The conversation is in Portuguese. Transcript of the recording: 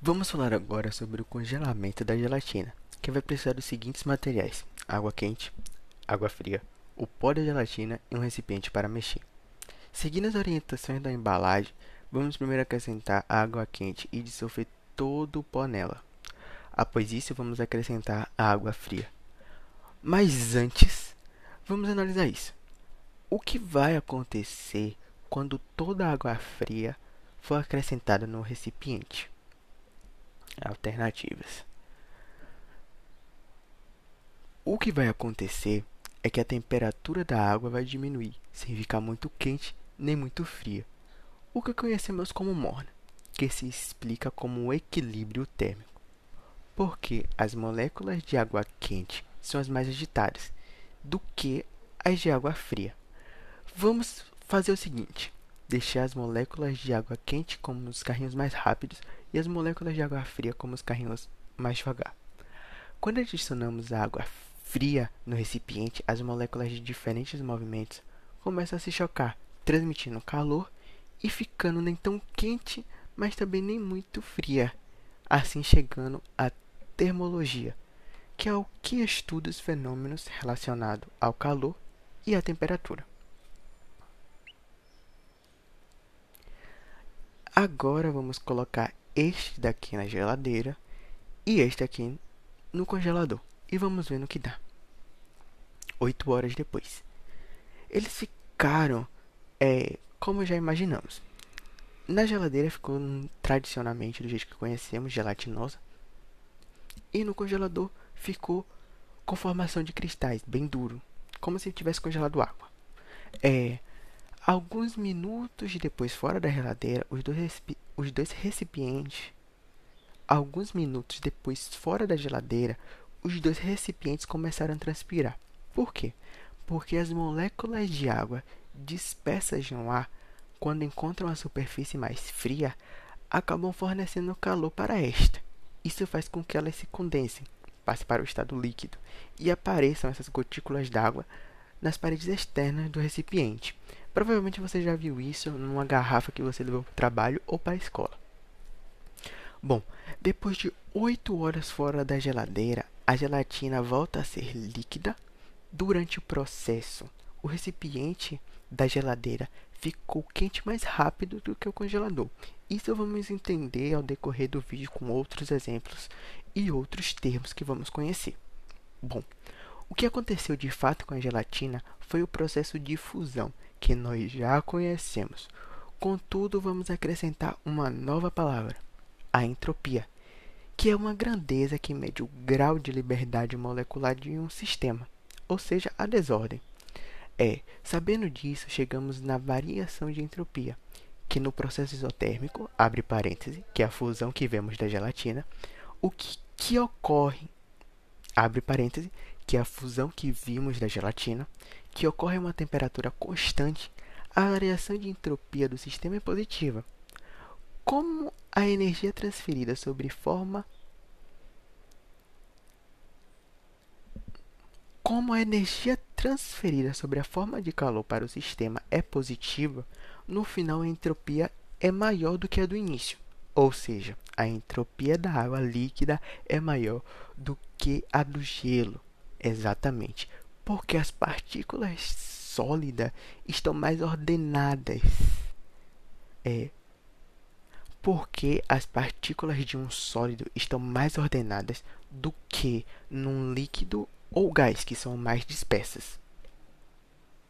Vamos falar agora sobre o congelamento da gelatina, que vai precisar dos seguintes materiais: água quente, água fria, o pó da gelatina e um recipiente para mexer. Seguindo as orientações da embalagem, vamos primeiro acrescentar a água quente e dissolver todo o pó nela. Após isso, vamos acrescentar a água fria. Mas antes, vamos analisar isso. O que vai acontecer quando toda a água fria for acrescentada no recipiente? Alternativas. O que vai acontecer é que a temperatura da água vai diminuir, sem ficar muito quente nem muito fria, o que conhecemos como morna, que se explica como um equilíbrio térmico porque as moléculas de água quente são as mais agitadas do que as de água fria. Vamos fazer o seguinte: deixar as moléculas de água quente como os carrinhos mais rápidos e as moléculas de água fria como os carrinhos mais devagar. Quando adicionamos a água fria no recipiente, as moléculas de diferentes movimentos começam a se chocar, transmitindo calor e ficando nem tão quente, mas também nem muito fria, assim chegando a termologia, que é o que estuda os fenômenos relacionados ao calor e à temperatura. Agora vamos colocar este daqui na geladeira e este aqui no congelador e vamos ver no que dá. Oito horas depois. Eles ficaram é, como já imaginamos. Na geladeira ficou tradicionalmente do jeito que conhecemos, gelatinosa, e no congelador ficou com formação de cristais, bem duro, como se tivesse congelado água. É, alguns minutos depois, fora da geladeira, os dois, os dois recipientes, alguns minutos depois, fora da geladeira, os dois recipientes começaram a transpirar. Por quê? Porque as moléculas de água dispersas no ar, quando encontram a superfície mais fria, acabam fornecendo calor para esta. Isso faz com que elas se condensem, passem para o estado líquido e apareçam essas gotículas d'água nas paredes externas do recipiente. Provavelmente você já viu isso numa garrafa que você levou para o trabalho ou para a escola. Bom, depois de 8 horas fora da geladeira, a gelatina volta a ser líquida. Durante o processo, o recipiente da geladeira ficou quente mais rápido do que o congelador. Isso vamos entender ao decorrer do vídeo com outros exemplos e outros termos que vamos conhecer. Bom, o que aconteceu de fato com a gelatina foi o processo de fusão, que nós já conhecemos. Contudo, vamos acrescentar uma nova palavra, a entropia, que é uma grandeza que mede o grau de liberdade molecular de um sistema, ou seja, a desordem. É, sabendo disso, chegamos na variação de entropia, que no processo isotérmico, abre parêntese, que é a fusão que vemos da gelatina, o que, que ocorre, abre parêntese, que é a fusão que vimos da gelatina, que ocorre a uma temperatura constante, a variação de entropia do sistema é positiva. Como a energia transferida sobre forma Como a energia transferida sobre a forma de calor para o sistema é positiva, no final a entropia é maior do que a do início. Ou seja, a entropia da água líquida é maior do que a do gelo. Exatamente, porque as partículas sólidas estão mais ordenadas. É, porque as partículas de um sólido estão mais ordenadas do que num líquido ou gás, que são mais dispersas.